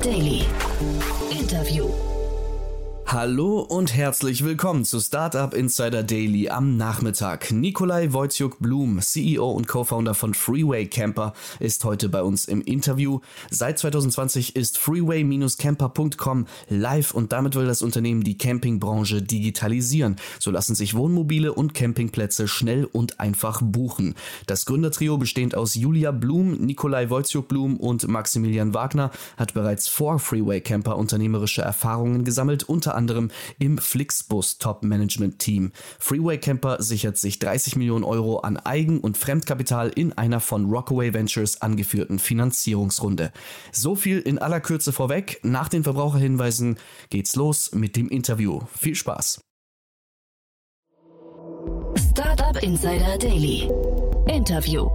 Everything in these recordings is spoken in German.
Daily. Hallo und herzlich willkommen zu Startup Insider Daily am Nachmittag. Nikolai Wojciuk-Blum, CEO und Co-Founder von Freeway Camper, ist heute bei uns im Interview. Seit 2020 ist freeway-camper.com live und damit will das Unternehmen die Campingbranche digitalisieren. So lassen sich Wohnmobile und Campingplätze schnell und einfach buchen. Das Gründertrio bestehend aus Julia Blum, Nikolai Wojciuk-Blum und Maximilian Wagner hat bereits vor Freeway Camper unternehmerische Erfahrungen gesammelt, unter anderem im Flixbus Top Management Team. Freeway Camper sichert sich 30 Millionen Euro an Eigen- und Fremdkapital in einer von Rockaway Ventures angeführten Finanzierungsrunde. So viel in aller Kürze vorweg. Nach den Verbraucherhinweisen geht's los mit dem Interview. Viel Spaß. Startup Insider Daily. Interview.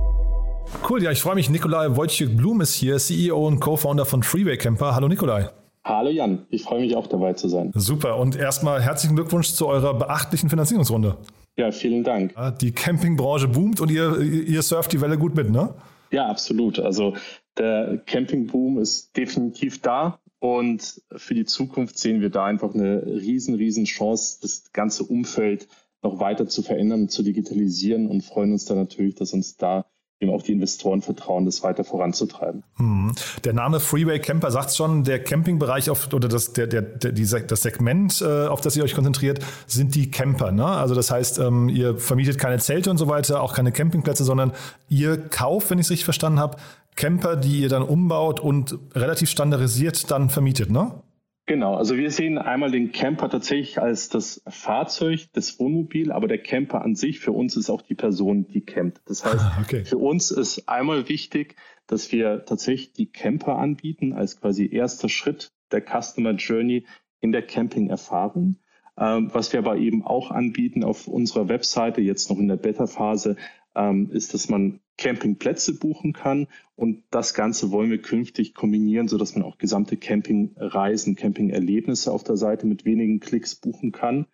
Cool, ja, ich freue mich. Nikolai Wojciech-Blum ist hier, CEO und Co-Founder von Freeway Camper. Hallo Nikolai. Hallo Jan, ich freue mich auch dabei zu sein. Super und erstmal herzlichen Glückwunsch zu eurer beachtlichen Finanzierungsrunde. Ja, vielen Dank. Die Campingbranche boomt und ihr, ihr surft die Welle gut mit, ne? Ja, absolut. Also der Campingboom ist definitiv da und für die Zukunft sehen wir da einfach eine riesen, riesen Chance, das ganze Umfeld noch weiter zu verändern und zu digitalisieren und freuen uns da natürlich, dass uns da eben auch die Investoren vertrauen, das weiter voranzutreiben. Mhm. Der Name Freeway Camper sagt schon, der Campingbereich auf, oder das, der, der, der, das Segment, äh, auf das ihr euch konzentriert, sind die Camper. Ne? Also das heißt, ähm, ihr vermietet keine Zelte und so weiter, auch keine Campingplätze, sondern ihr kauft, wenn ich es richtig verstanden habe, Camper, die ihr dann umbaut und relativ standardisiert dann vermietet, ne? Genau, also wir sehen einmal den Camper tatsächlich als das Fahrzeug, das Wohnmobil, aber der Camper an sich für uns ist auch die Person, die campt. Das heißt, Ah, okay. für uns ist einmal wichtig, dass wir tatsächlich die Camper anbieten als quasi erster Schritt der Customer Journey in der Camping-Erfahrung. Ähm, was wir aber eben auch anbieten auf unserer Webseite, jetzt noch in der Beta-Phase, ähm, ist, dass man Campingplätze buchen kann. Und das Ganze wollen wir künftig kombinieren, sodass man auch gesamte Campingreisen, Campingerlebnisse auf der Seite mit wenigen Klicks buchen kann.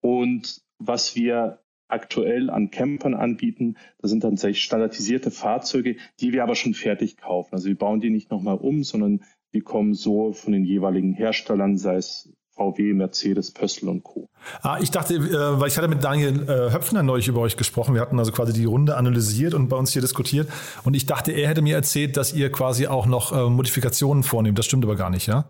Und was wir aktuell an Campern anbieten, das sind dann tatsächlich standardisierte Fahrzeuge, die wir aber schon fertig kaufen. Also wir bauen die nicht nochmal um, sondern die kommen so von den jeweiligen Herstellern, sei es VW, Mercedes, Pössl und Co. Ah, ich dachte, äh, weil ich hatte mit Daniel äh, Höpfner neulich über euch gesprochen. Wir hatten also quasi die Runde analysiert und bei uns hier diskutiert. Und ich dachte, er hätte mir erzählt, dass ihr quasi auch noch äh, Modifikationen vornehmt. Das stimmt aber gar nicht, ja?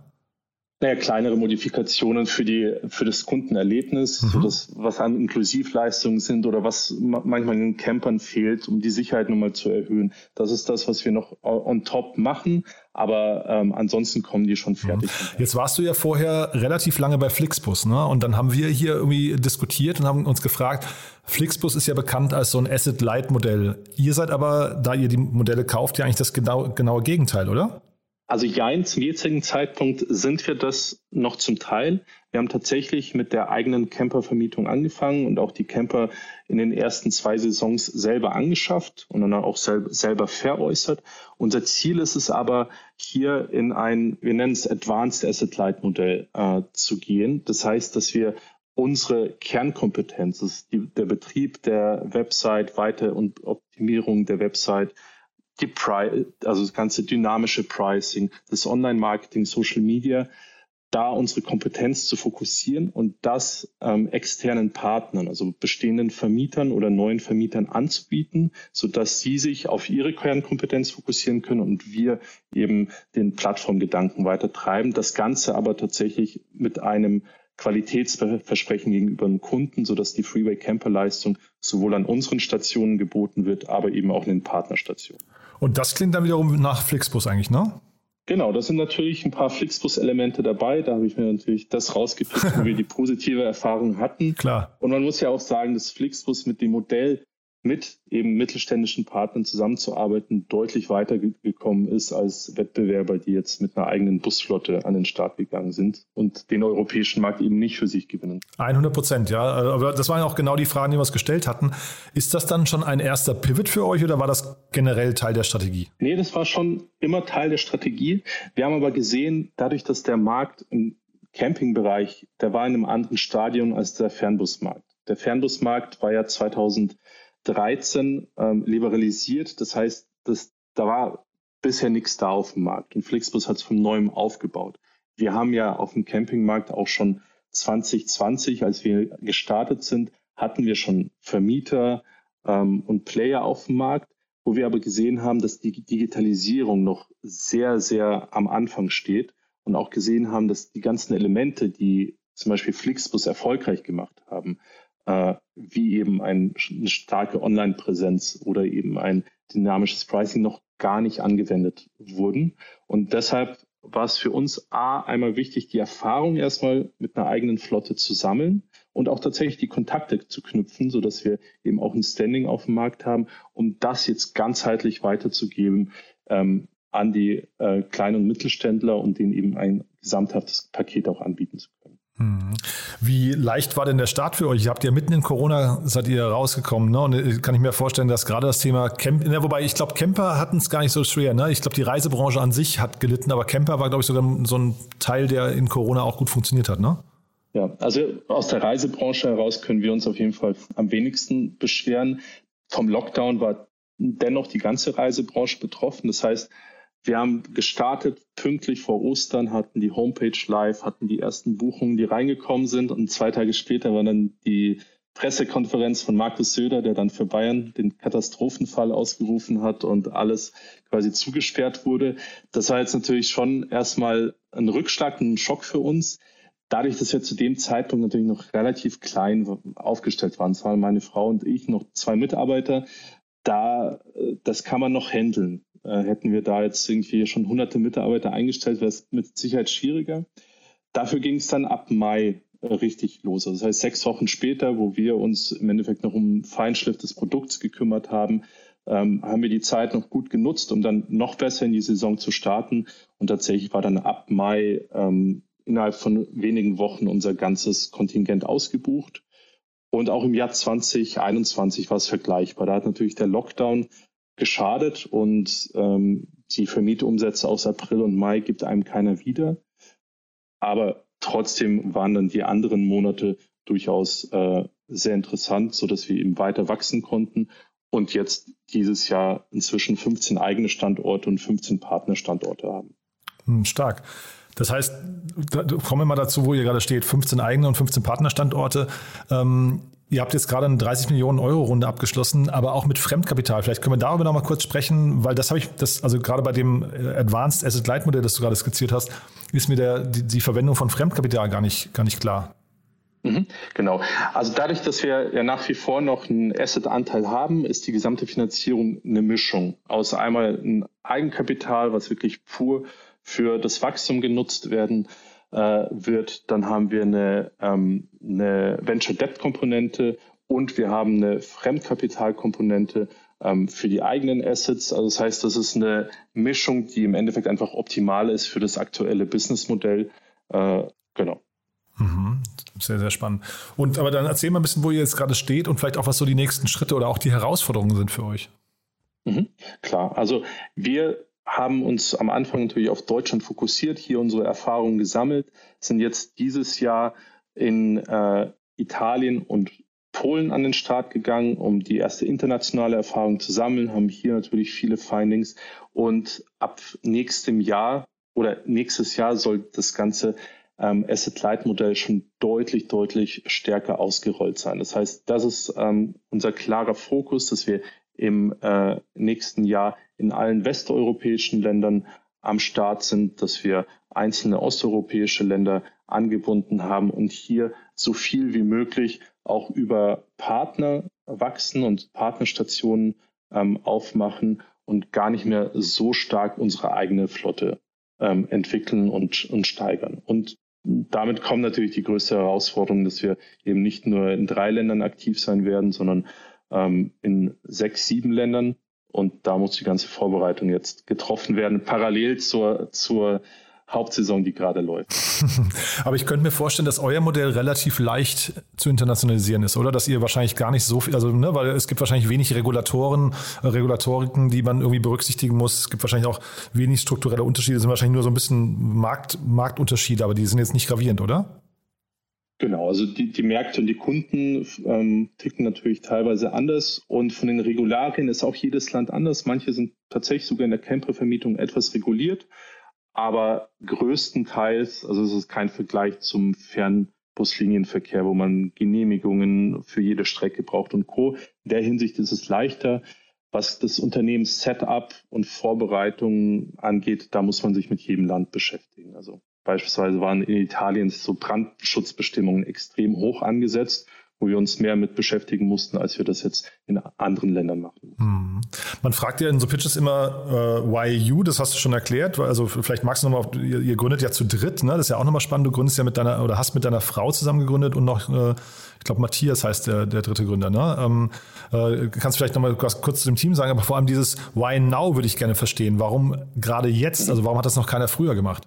Naja, kleinere Modifikationen für die für das Kundenerlebnis, Mhm. so das, was an Inklusivleistungen sind oder was ma- manchmal in den Campern fehlt, um die Sicherheit nochmal zu erhöhen. Das ist das, was wir noch on top machen, aber ähm, ansonsten kommen die schon fertig. Jetzt warst du ja vorher relativ lange bei Flixbus, ne? Und dann haben wir hier irgendwie diskutiert und haben uns gefragt, Flixbus ist ja bekannt als so ein Asset-Light-Modell. Ihr seid aber, da ihr die Modelle kauft, ja eigentlich das genau, genaue Gegenteil, oder? Also ja, zum jetzigen Zeitpunkt sind wir das noch zum Teil. Wir haben tatsächlich mit der eigenen Campervermietung angefangen und auch die Camper in den ersten zwei Saisons selber angeschafft und dann auch sel selber veräußert. Unser Ziel ist es aber, hier in ein, wir nennen es Advanced Asset Light Modell äh, zu gehen. Das heißt, dass wir unsere Kernkompetenz, das ist die, der Betrieb der Website, Weiter- und Optimierung der Website, die Pri also das ganze dynamische Pricing, das Online-Marketing, Social Media, da unsere Kompetenz zu fokussieren und das ähm, externen Partnern, also bestehenden Vermietern oder neuen Vermietern anzubieten, so dass sie sich auf ihre Kernkompetenz fokussieren können und wir eben den Plattformgedanken weiter treiben. Das Ganze aber tatsächlich mit einem Qualitätsversprechen gegenüber dem Kunden, so dass die Freeway Camper Leistung sowohl an unseren Stationen geboten wird, aber eben auch in den Partnerstationen. Und das klingt dann wiederum nach Flixbus eigentlich, ne? Genau, da sind natürlich ein paar Flixbus-Elemente dabei. Da habe ich mir natürlich das rausgepickt, wo wir die positive Erfahrung hatten. Klar. Und man muss ja auch sagen, dass Flixbus mit dem Modell mit eben mittelständischen Partnern zusammenzuarbeiten, deutlich weitergekommen ist als Wettbewerber, die jetzt mit einer eigenen Busflotte an den Start gegangen sind und den europäischen Markt eben nicht für sich gewinnen. 100 Prozent, ja. Aber das waren auch genau die Fragen, die wir uns gestellt hatten. Ist das dann schon ein erster Pivot für euch oder war das generell Teil der Strategie? Nee, das war schon immer Teil der Strategie. Wir haben aber gesehen, dadurch, dass der Markt im Campingbereich, der war in einem anderen Stadium als der Fernbusmarkt. Der Fernbusmarkt war ja 2013 ähm, liberalisiert. Das heißt, das, da war bisher nichts da auf dem Markt und Flixbus hat es von neuem aufgebaut. Wir haben ja auf dem Campingmarkt auch schon 2020, als wir gestartet sind, hatten wir schon Vermieter ähm, und Player auf dem Markt, wo wir aber gesehen haben, dass die Digitalisierung noch sehr, sehr am Anfang steht und auch gesehen haben, dass die ganzen Elemente, die zum Beispiel Flixbus erfolgreich gemacht haben, äh, wie eben ein, eine starke Online-Präsenz oder eben ein dynamisches Pricing noch gar nicht angewendet wurden. Und deshalb war es für uns A, einmal wichtig, die Erfahrung erstmal mit einer eigenen Flotte zu sammeln und auch tatsächlich die Kontakte zu knüpfen, sodass wir eben auch ein Standing auf dem Markt haben, um das jetzt ganzheitlich weiterzugeben ähm, an die äh, kleinen und Mittelständler und denen eben ein gesamthaftes Paket auch anbieten zu können. Hm. Wie leicht war denn der Start für euch? Ihr habt ja mitten in Corona seid ihr rausgekommen, ne? Und äh, kann ich mir vorstellen, dass gerade das Thema Camp, ne, wobei ich glaube, Camper hatten es gar nicht so schwer, ne? Ich glaube, die Reisebranche an sich hat gelitten, aber Camper war, glaube ich, sogar so ein Teil, der in Corona auch gut funktioniert hat, ne? Ja, also aus der Reisebranche heraus können wir uns auf jeden Fall am wenigsten beschweren. Vom Lockdown war dennoch die ganze Reisebranche betroffen. Das heißt, wir haben gestartet pünktlich vor Ostern, hatten die Homepage live, hatten die ersten Buchungen, die reingekommen sind und zwei Tage später war dann die Pressekonferenz von Markus Söder, der dann für Bayern den Katastrophenfall ausgerufen hat und alles quasi zugesperrt wurde. Das war jetzt natürlich schon erstmal ein Rückschlag, ein Schock für uns. Dadurch, dass wir zu dem Zeitpunkt natürlich noch relativ klein aufgestellt waren, waren meine Frau und ich, noch zwei Mitarbeiter, da, äh, das kann man noch handeln. Äh, hätten wir da jetzt irgendwie schon hunderte Mitarbeiter eingestellt, wäre es mit Sicherheit schwieriger. Dafür ging es dann ab Mai äh, richtig los. Also das heißt, sechs Wochen später, wo wir uns im Endeffekt noch um Feinschliff des Produkts gekümmert haben, ähm, haben wir die Zeit noch gut genutzt, um dann noch besser in die Saison zu starten. Und tatsächlich war dann ab Mai ähm, innerhalb von wenigen Wochen unser ganzes Kontingent ausgebucht. Und auch im Jahr 2021 war es vergleichbar. Da hat natürlich der Lockdown geschadet und ähm, die Vermietumsätze aus April und Mai gibt einem keiner wieder. Aber trotzdem waren dann die anderen Monate durchaus äh, sehr interessant, so dass wir eben weiter wachsen konnten und jetzt dieses Jahr inzwischen 15 eigene Standorte und 15 Partnerstandorte haben. Hm, stark. Das heißt, kommen wir mal dazu, wo ihr gerade steht, 15 eigene und 15 Partnerstandorte. Ähm, Ihr habt jetzt gerade eine 30 Millionen Euro Runde abgeschlossen, aber auch mit Fremdkapital. Vielleicht können wir darüber noch mal kurz sprechen, weil das habe ich, das, also gerade bei dem äh, Advanced Asset Light Modell, das du gerade skizziert hast, ist mir der, die, die Verwendung von Fremdkapital gar nicht, gar nicht klar. Mhm, genau. Also dadurch, dass wir ja nach wie vor noch einen Asset-Anteil haben, ist die gesamte Finanzierung eine Mischung aus einmal ein Eigenkapital, was wirklich pur für das Wachstum genutzt werden äh, wird. Dann haben wir eine, ähm, eine Venture Debt Komponente und wir haben eine Fremdkapitalkomponente ähm, für die eigenen Assets. Also das heißt, das ist eine Mischung, die im Endeffekt einfach optimal ist für das aktuelle Businessmodell. Äh, genau. Mhm. Sehr, sehr spannend. Und aber dann erzähl mal ein bisschen, wo ihr jetzt gerade steht und vielleicht auch, was so die nächsten Schritte oder auch die Herausforderungen sind für euch. Mhm, klar, also wir haben uns am Anfang natürlich auf Deutschland fokussiert, hier unsere Erfahrungen gesammelt, sind jetzt dieses Jahr in äh, Italien und Polen an den Start gegangen, um die erste internationale Erfahrung zu sammeln, haben hier natürlich viele Findings und ab nächstem Jahr oder nächstes Jahr soll das ganze ähm, Asset-Light-Modell schon deutlich, deutlich stärker ausgerollt sein. Das heißt, das ist ähm, unser klarer Fokus, dass wir im äh, nächsten Jahr in allen westeuropäischen Ländern am Start sind, dass wir einzelne osteuropäische Länder angebunden haben und hier so viel wie möglich auch über Partner wachsen und Partnerstationen ähm, aufmachen und gar nicht mehr so stark unsere eigene Flotte ähm, entwickeln und, und steigern. Und damit kommt natürlich die größte Herausforderung, dass wir eben nicht nur in drei Ländern aktiv sein werden, sondern ähm, in sechs, sieben Ländern. Und da muss die ganze Vorbereitung jetzt getroffen werden, parallel zur, zur Hauptsaison, die gerade läuft. Aber ich könnte mir vorstellen, dass euer Modell relativ leicht zu internationalisieren ist, oder? Dass ihr wahrscheinlich gar nicht so viel, also, ne, weil es gibt wahrscheinlich wenig Regulatoren, Regulatoriken, die man irgendwie berücksichtigen muss. Es gibt wahrscheinlich auch wenig strukturelle Unterschiede, es sind wahrscheinlich nur so ein bisschen Markt, Marktunterschiede, aber die sind jetzt nicht gravierend, oder? Genau, also die, die Märkte und die Kunden ähm, ticken natürlich teilweise anders und von den Regularien ist auch jedes Land anders. Manche sind tatsächlich sogar in der Campervermietung etwas reguliert, aber größtenteils, also es ist kein Vergleich zum Fernbuslinienverkehr, wo man Genehmigungen für jede Strecke braucht und Co. In der Hinsicht ist es leichter. Was das Unternehmens Setup und Vorbereitungen angeht, da muss man sich mit jedem Land beschäftigen. Also Beispielsweise waren in Italien so Brandschutzbestimmungen extrem hoch angesetzt, wo wir uns mehr mit beschäftigen mussten, als wir das jetzt in anderen Ländern machen. Hm. Man fragt ja in so Pitches immer, äh, why you, das hast du schon erklärt. Also vielleicht magst du nochmal, ihr, ihr gründet ja zu dritt, ne? das ist ja auch nochmal spannend. Du gründest ja mit deiner, oder hast mit deiner Frau zusammen gegründet und noch, äh, ich glaube, Matthias heißt der, der dritte Gründer. Ne? Ähm, äh, kannst du vielleicht nochmal kurz zu dem Team sagen, aber vor allem dieses Why now würde ich gerne verstehen. Warum gerade jetzt? Also warum hat das noch keiner früher gemacht?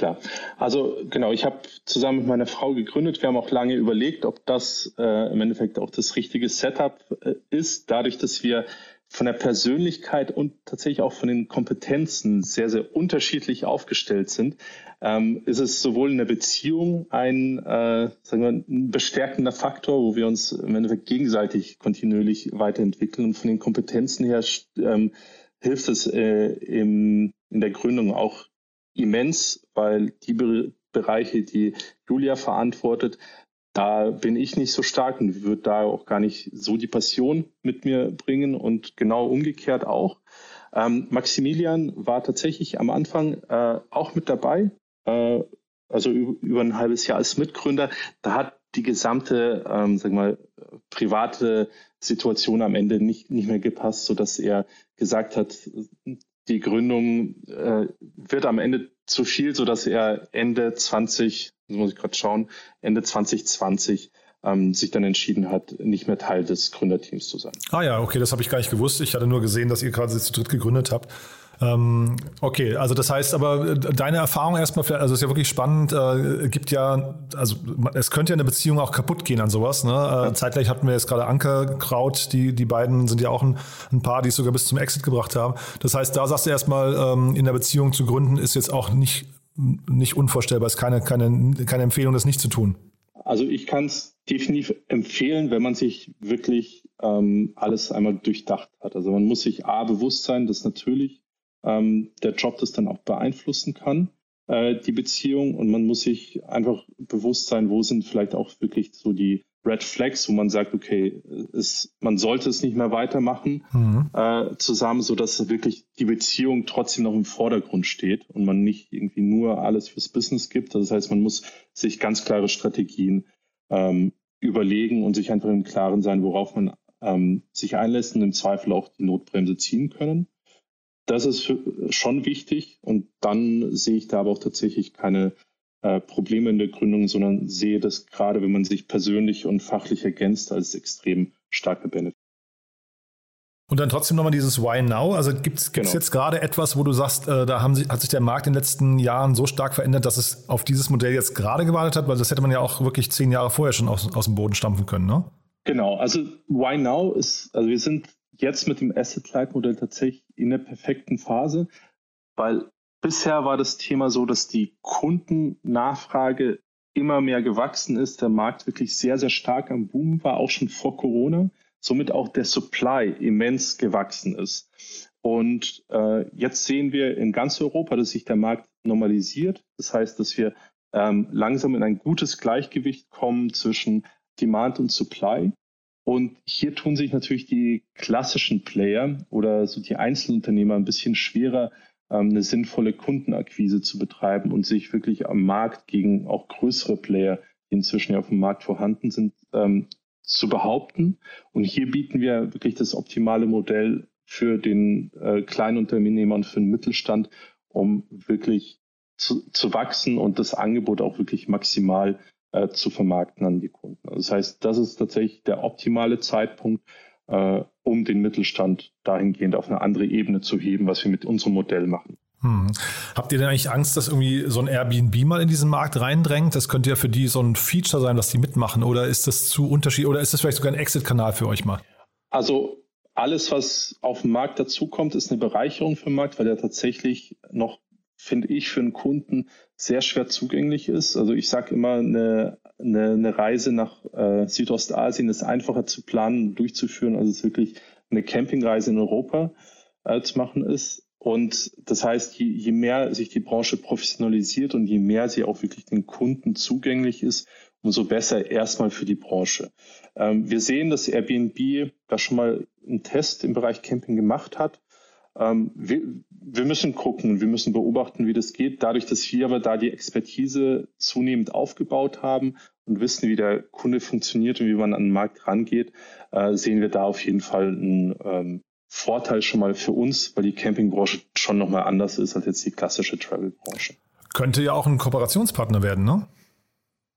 Klar. Also genau, ich habe zusammen mit meiner Frau gegründet. Wir haben auch lange überlegt, ob das äh, im Endeffekt auch das richtige Setup äh, ist, dadurch, dass wir von der Persönlichkeit und tatsächlich auch von den Kompetenzen sehr, sehr unterschiedlich aufgestellt sind, ähm, ist es sowohl in der Beziehung ein, äh, sagen wir, ein bestärkender Faktor, wo wir uns im Endeffekt gegenseitig kontinuierlich weiterentwickeln. Und von den Kompetenzen her ähm, hilft es äh, im, in der Gründung auch immens, weil die Be Bereiche, die Julia verantwortet, da bin ich nicht so stark und würde da auch gar nicht so die Passion mit mir bringen und genau umgekehrt auch. Ähm, Maximilian war tatsächlich am Anfang äh, auch mit dabei, äh, also über, ein halbes Jahr als Mitgründer. Da hat die gesamte, ähm, sag mal, private Situation am Ende nicht, nicht mehr gepasst, so dass er gesagt hat, die Gründung äh, wird am Ende zu viel, so dass er Ende 20, das muss ich gerade schauen, Ende 2020 ähm, sich dann entschieden hat, nicht mehr Teil des Gründerteams zu sein. Ah ja, okay, das habe ich gar nicht gewusst. Ich hatte nur gesehen, dass ihr gerade zu dritt gegründet habt. Ähm, okay, also das heißt aber, äh, deine Erfahrung erstmal, also ist ja wirklich spannend, äh, gibt ja, also es könnte ja eine Beziehung auch kaputt gehen an sowas. Ne? Äh, zeitgleich hatten wir jetzt gerade Ankerkraut, die, die beiden sind ja auch ein, ein Paar, die es sogar bis zum Exit gebracht haben. Das heißt, da sagst du erstmal, ähm, in der Beziehung zu gründen, ist jetzt auch nicht, nicht unvorstellbar, ist keine, keine, keine Empfehlung, das nicht zu tun. Also ich kann es definitiv empfehlen, wenn man sich wirklich ähm, alles einmal durchdacht hat. Also man muss sich A bewusst sein, dass natürlich ähm, der Job das dann auch beeinflussen kann, äh, die Beziehung. Und man muss sich einfach bewusst sein, wo sind vielleicht auch wirklich so die Red Flags, wo man sagt, okay, es, man sollte es nicht mehr weitermachen mhm. äh, zusammen, so dass wirklich die Beziehung trotzdem noch im Vordergrund steht und man nicht irgendwie nur alles fürs Business gibt. Das heißt, man muss sich ganz klare Strategien ähm, überlegen und sich einfach im Klaren sein, worauf man ähm, sich einlässt und im Zweifel auch die Notbremse ziehen können. Das ist schon wichtig und dann sehe ich da aber auch tatsächlich keine äh, Probleme in der Gründung, sondern sehe das gerade, wenn man sich persönlich und fachlich ergänzt, als extrem starke Benefit. Und dann trotzdem nochmal dieses Why Now? Also gibt es genau. jetzt gerade etwas, wo du sagst, äh, da haben hat sich der Markt in den letzten Jahren so stark verändert, dass es auf dieses Modell jetzt gerade gewartet hat? Weil das hätte man ja auch wirklich zehn Jahre vorher schon aus, aus dem Boden stampfen können, ne? Genau, also Why Now ist, also wir sind jetzt mit dem Asset-Light-Modell tatsächlich in der perfekten Phase, weil bisher war das Thema so, dass die Kundennachfrage immer mehr gewachsen ist, der Markt wirklich sehr, sehr stark am Boom war, auch schon vor Corona, somit auch der Supply immens gewachsen ist. Und äh, jetzt sehen wir in ganz Europa, dass sich der Markt normalisiert. Das heißt, dass wir ähm, langsam in ein gutes Gleichgewicht kommen zwischen Demand und Supply. Und hier tun sich natürlich die klassischen Player oder so die Einzelunternehmer ein bisschen schwerer, ähm, eine sinnvolle Kundenakquise zu betreiben und sich wirklich am Markt gegen auch größere Player, die inzwischen ja auf dem Markt vorhanden sind, ähm, zu behaupten. Und hier bieten wir wirklich das optimale Modell für den äh, kleinen Unternehmer und für den Mittelstand, um wirklich zu, zu wachsen und das Angebot auch wirklich maximal äh, zu vermarkten an die Kunden. Also das heißt, das ist tatsächlich der optimale Zeitpunkt, äh, um den Mittelstand dahingehend auf eine andere Ebene zu heben, was wir mit unserem Modell machen. Hm. Habt ihr denn eigentlich Angst, dass irgendwie so ein Airbnb mal in diesen Markt reindrängt? Das könnte ja für die so ein Feature sein, was die mitmachen. Oder ist das zu unterschiedlich? Oder ist das vielleicht sogar ein Exit-Kanal für euch mal? Also alles, was auf dem Markt dazukommt, ist eine Bereicherung für den Markt, weil er tatsächlich noch finde ich, für einen Kunden sehr schwer zugänglich ist. Also ich sage immer, eine, eine, eine, Reise nach äh, Südostasien ist einfacher zu planen und durchzuführen, als es wirklich eine Campingreise in Europa äh, zu machen ist. Und das heißt, je, je mehr sich die Branche professionalisiert und je mehr sie auch wirklich den Kunden zugänglich ist, umso besser erstmal für die Branche. Ähm, wir sehen, dass Airbnb da schon mal einen Test im Bereich Camping gemacht hat. Ähm, wir, wir müssen gucken, wir müssen beobachten, wie das geht. Dadurch, dass wir aber da die Expertise zunehmend aufgebaut haben und wissen, wie der Kunde funktioniert und wie man an den Markt rangeht, äh, sehen wir da auf jeden Fall einen ähm, Vorteil schon mal für uns, weil die Campingbranche schon nochmal anders ist als jetzt die klassische Travel-Branche. Könnte ja auch ein Kooperationspartner werden, ne?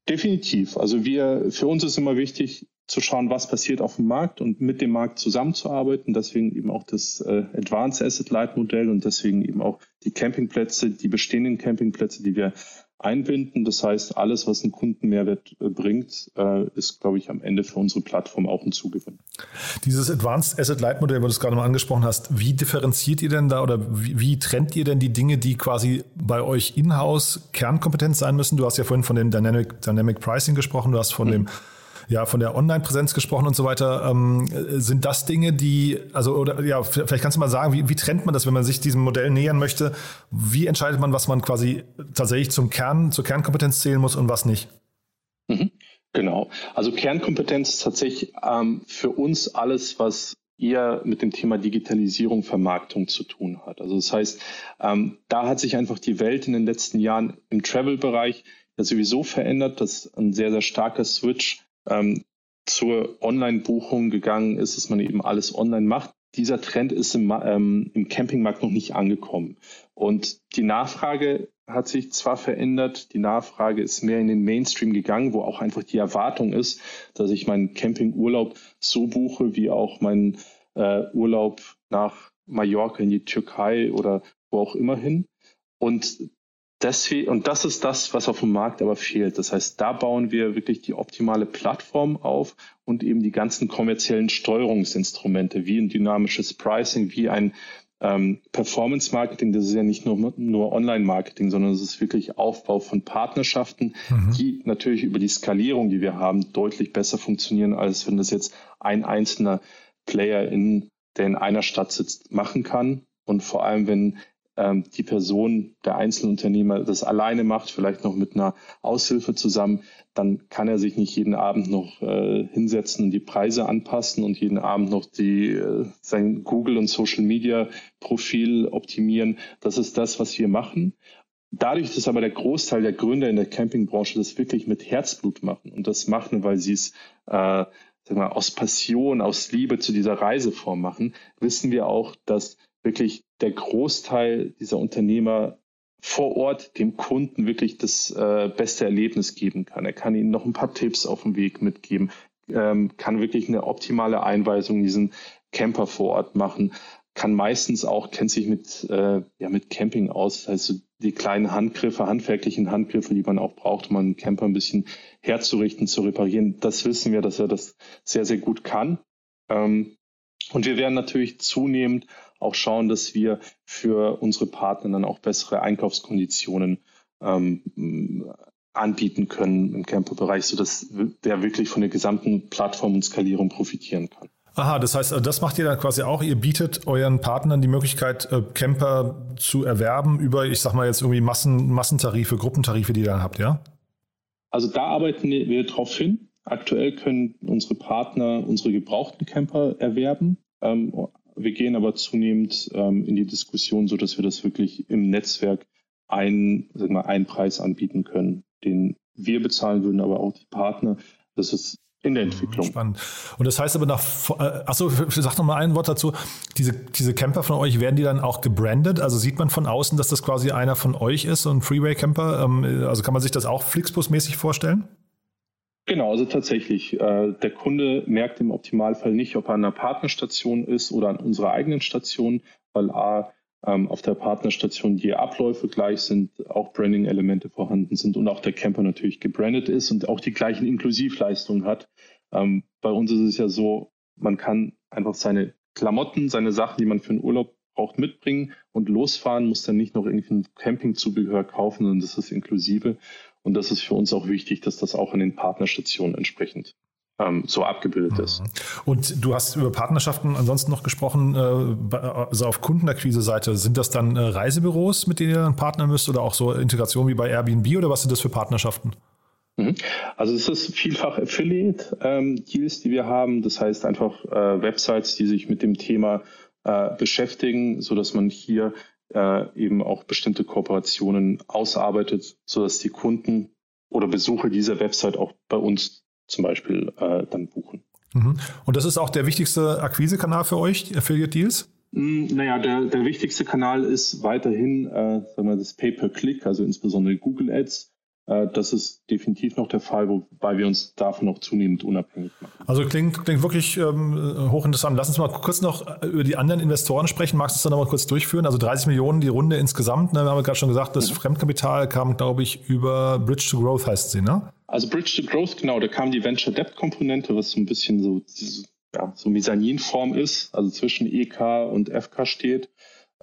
Definitiv. Also wir, für uns ist immer wichtig zu schauen, was passiert auf dem Markt und mit dem Markt zusammenzuarbeiten. Deswegen eben auch das äh, Advanced Asset Light Modell und deswegen eben auch die Campingplätze, die bestehenden Campingplätze, die wir einbinden. Das heißt, alles, was einen Kundenmehrwert äh, bringt, äh, ist, glaube ich, am Ende für unsere Plattform auch ein Zugewinn. Dieses Advanced Asset Light Modell, wo du es gerade mal angesprochen hast, wie differenziert ihr denn da oder wie, wie trennt ihr denn die Dinge, die quasi bei euch in-house Kernkompetenz sein müssen? Du hast ja vorhin von dem Dynamic, Dynamic Pricing gesprochen, du hast von mhm. dem ja, von der Online-Präsenz gesprochen und so weiter. Ähm, sind das Dinge, die, also, oder ja, vielleicht kannst du mal sagen, wie, wie trennt man das, wenn man sich diesem Modell nähern möchte? Wie entscheidet man, was man quasi tatsächlich zum Kern, zur Kernkompetenz zählen muss und was nicht? Mhm. Genau. Also Kernkompetenz ist tatsächlich ähm, für uns alles, was eher mit dem Thema Digitalisierung, Vermarktung zu tun hat. Also das heißt, ähm, da hat sich einfach die Welt in den letzten Jahren im Travel-Bereich ja sowieso verändert, dass ein sehr, sehr starker Switch ähm, zur Online-Buchung gegangen ist, dass man eben alles online macht. Dieser Trend ist im, ähm, im Campingmarkt noch nicht angekommen. Und die Nachfrage hat sich zwar verändert, die Nachfrage ist mehr in den Mainstream gegangen, wo auch einfach die Erwartung ist, dass ich meinen Campingurlaub so buche, wie auch meinen äh, Urlaub nach Mallorca in die Türkei oder wo auch immer hin. Und deswegen, und das ist das, was auf dem Markt aber fehlt. Das heißt, da bauen wir wirklich die optimale Plattform auf und eben die ganzen kommerziellen Steuerungsinstrumente, wie ein dynamisches Pricing, wie ein ähm, Performance-Marketing. Das ist ja nicht nur, nur Online-Marketing, sondern es ist wirklich Aufbau von Partnerschaften, mhm. die natürlich über die Skalierung, die wir haben, deutlich besser funktionieren, als wenn das jetzt ein einzelner Player in, der in einer Stadt sitzt, machen kann. Und vor allem, wenn ähm, die Person, der Einzelunternehmer das alleine macht, vielleicht noch mit einer Aushilfe zusammen, dann kann er sich nicht jeden Abend noch äh, hinsetzen und die Preise anpassen und jeden Abend noch die, äh, sein Google und Social Media Profil optimieren. Das ist das, was wir machen. Dadurch, dass aber der Großteil der Gründer in der Campingbranche das wirklich mit Herzblut machen und das machen, weil sie es äh, sag mal, aus Passion, aus Liebe zu dieser Reiseform machen, wissen wir auch, dass wirklich der Großteil dieser Unternehmer vor Ort dem Kunden wirklich das äh, beste Erlebnis geben kann. Er kann ihnen noch ein paar Tipps auf dem Weg mitgeben, ähm, kann wirklich eine optimale Einweisung in diesen Camper vor Ort machen, kann meistens auch, kennt sich mit, äh, ja, mit Camping aus, das heißt so die kleinen Handgriffe, handwerklichen Handgriffe, die man auch braucht, um einen Camper ein bisschen herzurichten, zu reparieren. Das wissen wir, dass er das sehr, sehr gut kann. Ähm, und wir werden natürlich zunehmend auch schauen, dass wir für unsere Partner dann auch bessere Einkaufskonditionen ähm, anbieten können im Camperbereich, sodass der wirklich von der gesamten Plattform und Skalierung profitieren kann. Aha, das heißt, das macht ihr dann quasi auch. Ihr bietet euren Partnern die Möglichkeit, äh, Camper zu erwerben über, ich sag mal jetzt irgendwie Massen, Massentarife, Gruppentarife, die ihr dann habt, ja? Also da arbeiten wir drauf hin. Aktuell können unsere Partner unsere gebrauchten Camper erwerben. Ähm, wir gehen aber zunehmend ähm, in die Diskussion, so dass wir das wirklich im Netzwerk einen, sag mal, einen Preis anbieten können, den wir bezahlen würden, aber auch die Partner. Das ist in der Entwicklung. Spannend. Und das heißt aber nach, äh, achso, sag noch mal ein Wort dazu. Diese, diese Camper von euch, werden die dann auch gebrandet? Also sieht man von außen, dass das quasi einer von euch ist, so ein Freeway-Camper? Ähm, also kann man sich das auch Flixbus-mäßig vorstellen? Genau, also tatsächlich. Äh, der Kunde merkt im Optimalfall nicht, ob er an einer Partnerstation ist oder an unserer eigenen Station, weil A, ähm, auf der Partnerstation die Abläufe gleich sind, auch Branding-Elemente vorhanden sind und auch der Camper natürlich gebrandet ist und auch die gleichen Inklusivleistungen hat. Ähm, bei uns ist es ja so, man kann einfach seine Klamotten, seine Sachen, die man für den Urlaub braucht, mitbringen und losfahren, muss dann nicht noch irgendwie ein Campingzubehör kaufen, sondern das ist inklusive. Und das ist für uns auch wichtig, dass das auch in den Partnerstationen entsprechend ähm, so abgebildet ist. Mhm. Und du hast über Partnerschaften ansonsten noch gesprochen, äh, also auf Kundenakquise-Seite. Sind das dann äh, Reisebüros, mit denen ihr dann partnern müsst oder auch so Integration wie bei Airbnb oder was sind das für Partnerschaften? Mhm. Also es ist vielfach Affiliate-Deals, die wir haben. Das heißt einfach äh, Websites, die sich mit dem Thema äh, beschäftigen, so dass man hier äh, eben auch bestimmte Kooperationen ausarbeitet, so dass die Kunden oder Besucher dieser Website auch bei uns zum Beispiel äh, dann buchen. Mhm. Und das ist auch der wichtigste Akquisekanal für euch, die Affiliate Deals? Mm, naja, der, der wichtigste Kanal ist weiterhin äh, sagen wir, das Pay-per-Click, also insbesondere Google Ads. Äh, das ist definitiv noch der Fall, wobei wir uns davon noch zunehmend unabhängig machen. Also klingt, klingt wirklich ähm, hochinteressant. Lass uns mal kurz noch äh, über die anderen Investoren sprechen. Magst du das dann noch mal kurz durchführen? Also 30 Millionen die Runde insgesamt. Ne? Wir haben gerade schon gesagt, das mhm. Fremdkapital kam, glaube ich, über Bridge to Growth heißt sie, ne? Also Bridge to Growth, genau, da kam die Venture Debt Komponente, was so ein bisschen so, ja, so Mesaninform ist, also zwischen EK und FK steht.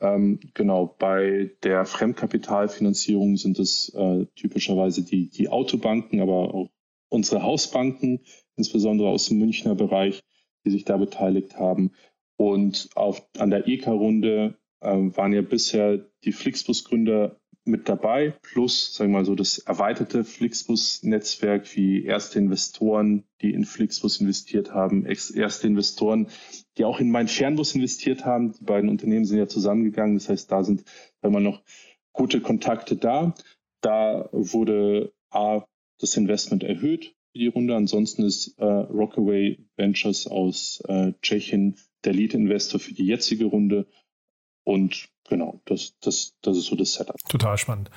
Ähm, genau, bei der Fremdkapitalfinanzierung sind es äh, typischerweise die, die Autobanken, aber auch unsere Hausbanken, insbesondere aus dem Münchner Bereich, die sich da beteiligt haben. Und auf, an der EK-Runde äh, waren ja bisher die Flixbus-Gründer mit dabei, plus, sagen wir mal so, das erweiterte Flixbus-Netzwerk wie erste Investoren, die in Flixbus investiert haben, erste Investoren, die auch in meinen Fernbus investiert haben. Die beiden Unternehmen sind ja zusammengegangen. Das heißt, da sind immer noch gute Kontakte da. Da wurde A, das Investment erhöht für die Runde. Ansonsten ist äh, Rockaway Ventures aus äh, Tschechien der Lead-Investor für die jetzige Runde. Und genau, das, das, das ist so das Setup. Total spannend.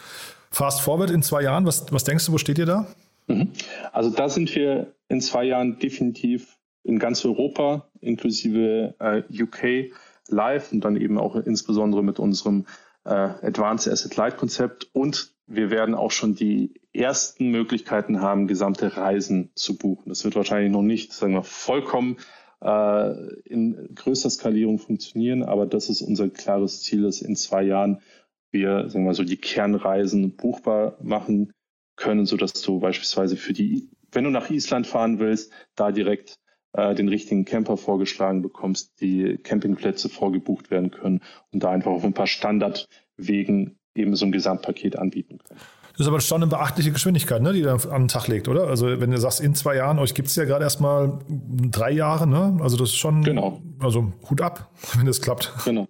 Fast forward in zwei Jahren, was, was denkst du, wo steht ihr da? Mhm. Also da sind wir in zwei Jahren definitiv in ganz Europa, inklusive äh, UK, live und dann eben auch insbesondere mit unserem äh, Advanced Asset Light Konzept. Und wir werden auch schon die ersten Möglichkeiten haben, gesamte Reisen zu buchen. Das wird wahrscheinlich noch nicht, sagen wir, vollkommen äh, in größter Skalierung funktionieren, aber das ist unser klares Ziel, dass in zwei Jahren wir, sagen wir so, die Kernreisen buchbar machen können, so dass du beispielsweise für die, wenn du nach Island fahren willst, da direkt äh, den richtigen Camper vorgeschlagen bekommst, die Campingplätze vorgebucht werden können und da einfach auf ein paar Standardwegen eben so ein Gesamtpaket anbieten können. Das ist aber schon eine beachtliche Geschwindigkeit, ne, die du an den Tag legt, oder? Also wenn du sagst, in zwei Jahren, euch gibt es ja gerade erstmal drei Jahre, ne? Also das ist schon, genau. also Hut ab, wenn das klappt. Genau.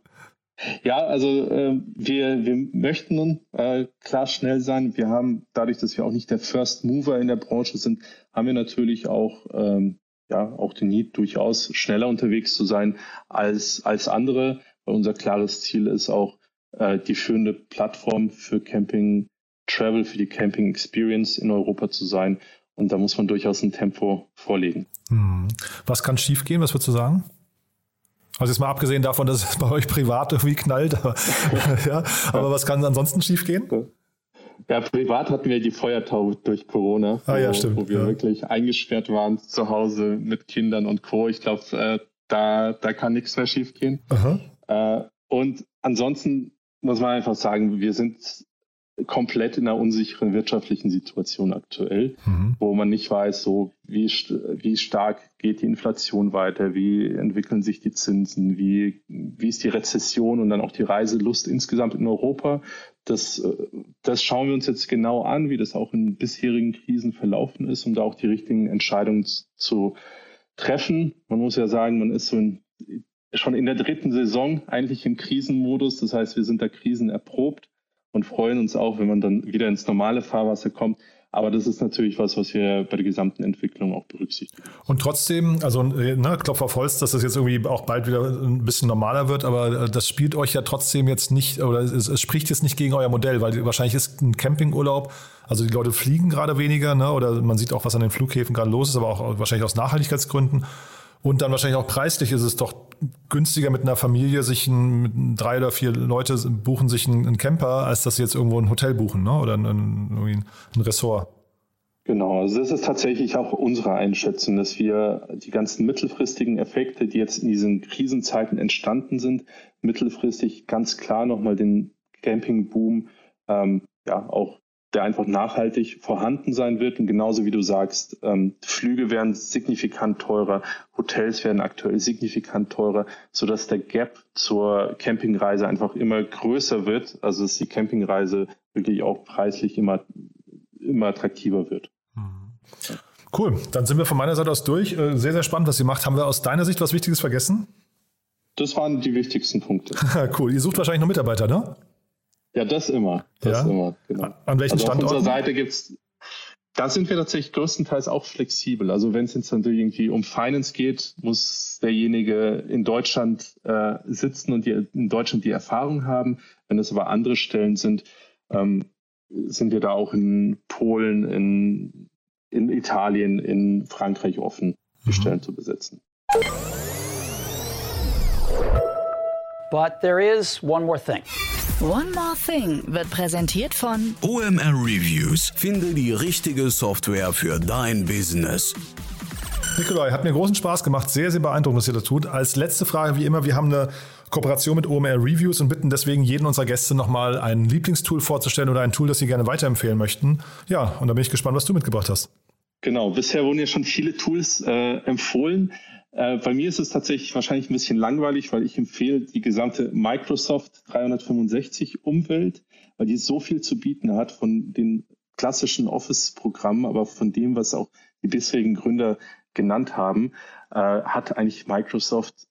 Ja, also äh, wir, wir möchten nun äh, klar schnell sein. Wir haben, dadurch, dass wir auch nicht der First Mover in der Branche sind, haben wir natürlich auch, ähm, ja, auch den Need, durchaus schneller unterwegs zu sein als, als andere. Weil unser klares Ziel ist auch, äh, die führende Plattform für Camping Travel, für die Camping Experience in Europa zu sein. Und da muss man durchaus ein Tempo vorlegen. Hm. Was kann schiefgehen? Was würdest du sagen? Also jetzt mal abgesehen davon, dass es bei euch privat irgendwie knallt, aber, ja, aber was kann ansonsten schiefgehen? Ja, privat hatten wir die Feuertaube durch Corona, ah, ja, stimmt. wo wir ja. wirklich eingesperrt waren zu Hause mit Kindern und Co. Ich glaube, äh, da, da kann nichts mehr schiefgehen. Äh, und ansonsten muss man einfach sagen, wir sind komplett in einer unsicheren wirtschaftlichen Situation aktuell, mhm. wo man nicht weiß, so wie, wie stark geht die Inflation weiter, wie entwickeln sich die Zinsen, wie, wie ist die Rezession und dann auch die Reiselust insgesamt in Europa. Das, das schauen wir uns jetzt genau an, wie das auch in bisherigen Krisen verlaufen ist, um da auch die richtigen Entscheidungen zu treffen. Man muss ja sagen, man ist so in, schon in der dritten Saison eigentlich im Krisenmodus. Das heißt, wir sind da krisenerprobt und freuen uns auch, wenn man dann wieder ins normale Fahrwasser kommt. Aber das ist natürlich was, was wir bei der gesamten Entwicklung auch berücksichtigen. Und trotzdem, also ne, Klopf auf Holz, dass das jetzt irgendwie auch bald wieder ein bisschen normaler wird, aber äh, das spielt euch ja trotzdem jetzt nicht, oder es, es spricht jetzt nicht gegen euer Modell, weil wahrscheinlich ist ein Campingurlaub, also die Leute fliegen gerade weniger, ne, oder man sieht auch, was an den Flughäfen gerade los ist, aber auch wahrscheinlich aus Nachhaltigkeitsgründen. Und dann wahrscheinlich auch preislich ist es doch günstiger mit einer Familie, sich ein, mit drei oder vier Leute buchen sich einen, einen Camper, als dass sie jetzt irgendwo ein Hotel buchen, ne? Oder ein, ein, ein Ressort. Genau, also das ist tatsächlich auch unsere Einschätzung, dass wir die ganzen mittelfristigen Effekte, die jetzt in diesen Krisenzeiten entstanden sind, mittelfristig ganz klar nochmal den Campingboom ähm, ja auch der einfach nachhaltig vorhanden sein wird. Und genauso wie du sagst, ähm, Flüge werden signifikant teurer, Hotels werden aktuell signifikant teurer, sodass der Gap zur Campingreise einfach immer größer wird. Also dass die Campingreise wirklich auch preislich immer, immer attraktiver wird. Cool, dann sind wir von meiner Seite aus durch. Äh, sehr, sehr spannend, was ihr macht. Haben wir aus deiner Sicht was Wichtiges vergessen? Das waren die wichtigsten Punkte. cool, ihr sucht wahrscheinlich noch Mitarbeiter, ne? Ja, das immer. Das ja? immer, genau. An welchen also Standorten? Auf unserer Seite gibt's da sind wir tatsächlich größtenteils auch flexibel. Also wenn es jetzt natürlich irgendwie um Finance geht, muss derjenige in Deutschland äh, sitzen und die, in Deutschland die Erfahrung haben. Wenn es aber andere Stellen sind, ähm, sind wir da auch in Polen, in, in Italien, in Frankreich offen, die mhm. Stellen zu besetzen. But there is one more thing. One More Thing wird präsentiert von OMR Reviews. Finde die richtige Software für dein Business. Nikolai, hat mir großen Spaß gemacht. Sehr, sehr beeindruckend, was ihr da tut. Als letzte Frage, wie immer, wir haben eine Kooperation mit OMR Reviews und bitten deswegen jeden unserer Gäste nochmal ein Lieblingstool vorzustellen oder ein Tool, das sie gerne weiterempfehlen möchten. Ja, und da bin ich gespannt, was du mitgebracht hast. Genau, bisher wurden ja schon viele Tools äh, empfohlen. Äh, bei mir ist es tatsächlich wahrscheinlich ein bisschen langweilig, weil ich empfehle die gesamte Microsoft 365 Umwelt, weil die so viel zu bieten hat von den klassischen Office-Programmen, aber von dem, was auch die bisherigen Gründer genannt haben, äh, hat eigentlich Microsoft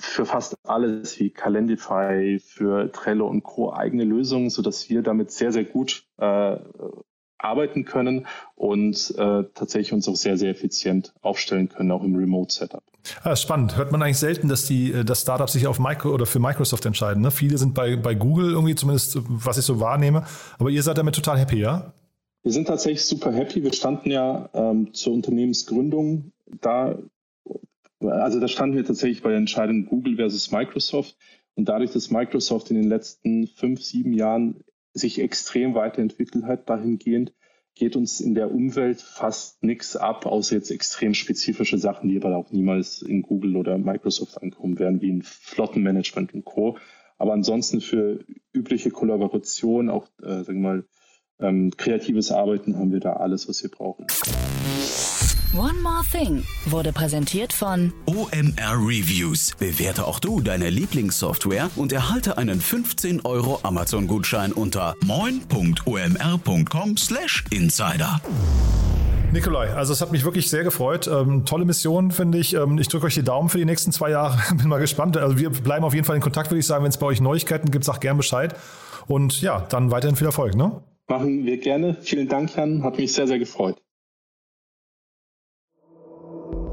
für fast alles wie Calendify, für Trello und Co. eigene Lösungen, so dass wir damit sehr, sehr gut äh, arbeiten können und äh, tatsächlich uns auch sehr, sehr effizient aufstellen können, auch im Remote-Setup. Ah, spannend. Hört man eigentlich selten, dass die äh, dass Startups sich auf Micro oder für Microsoft entscheiden. Ne? Viele sind bei, bei Google irgendwie, zumindest was ich so wahrnehme. Aber ihr seid damit total happy, ja? Wir sind tatsächlich super happy. Wir standen ja ähm, zur Unternehmensgründung da, also da standen wir tatsächlich bei der Entscheidung Google versus Microsoft. Und dadurch, dass Microsoft in den letzten fünf, sieben Jahren sich extrem weiterentwickelt hat dahingehend, geht uns in der Umwelt fast nichts ab, außer jetzt extrem spezifische Sachen, die aber auch niemals in Google oder Microsoft ankommen werden, wie ein Flottenmanagement und Co. Aber ansonsten für übliche Kollaboration, auch, äh, sagen wir mal, ähm, kreatives Arbeiten haben wir da alles, was wir brauchen. One More Thing wurde präsentiert von OMR Reviews. Bewerte auch du deine Lieblingssoftware und erhalte einen 15 Euro Amazon-Gutschein unter moin.omr.com/insider. Nikolai, also es hat mich wirklich sehr gefreut. Ähm, tolle Mission, finde ich. Ähm, ich drücke euch die Daumen für die nächsten zwei Jahre. Bin mal gespannt. Also wir bleiben auf jeden Fall in Kontakt, würde ich sagen. Wenn es bei euch Neuigkeiten gibt, sag gern Bescheid. Und ja, dann weiterhin viel Erfolg. Ne? Machen wir gerne. Vielen Dank, Jan. Hat mich sehr, sehr gefreut.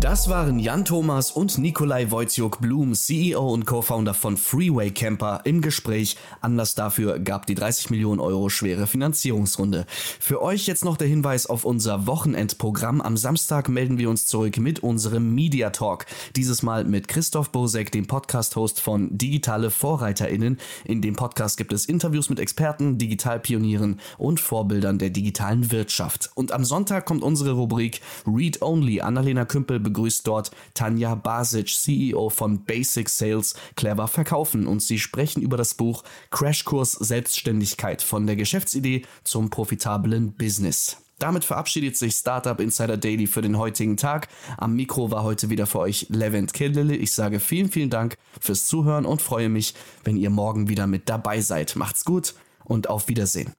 Das waren Jan Thomas und Nikolai Wojciuk Blum, CEO und Co-Founder von Freeway Camper, im Gespräch. Anlass dafür gab die 30 Millionen Euro schwere Finanzierungsrunde. Für euch jetzt noch der Hinweis auf unser Wochenendprogramm. Am Samstag melden wir uns zurück mit unserem Media Talk. Dieses Mal mit Christoph Bosek, dem Podcast-Host von Digitale VorreiterInnen. In dem Podcast gibt es Interviews mit Experten, Digitalpionieren und Vorbildern der digitalen Wirtschaft. Und am Sonntag kommt unsere Rubrik Read Only. Annalena Kümpel begrüßt dort Tanja Basic, CEO von Basic Sales, Clever Verkaufen und sie sprechen über das Buch Crashkurs Selbstständigkeit von der Geschäftsidee zum profitablen Business. Damit verabschiedet sich Startup Insider Daily für den heutigen Tag. Am Mikro war heute wieder für euch Levent Killele. Ich sage vielen, vielen Dank fürs Zuhören und freue mich, wenn ihr morgen wieder mit dabei seid. Macht's gut und auf Wiedersehen.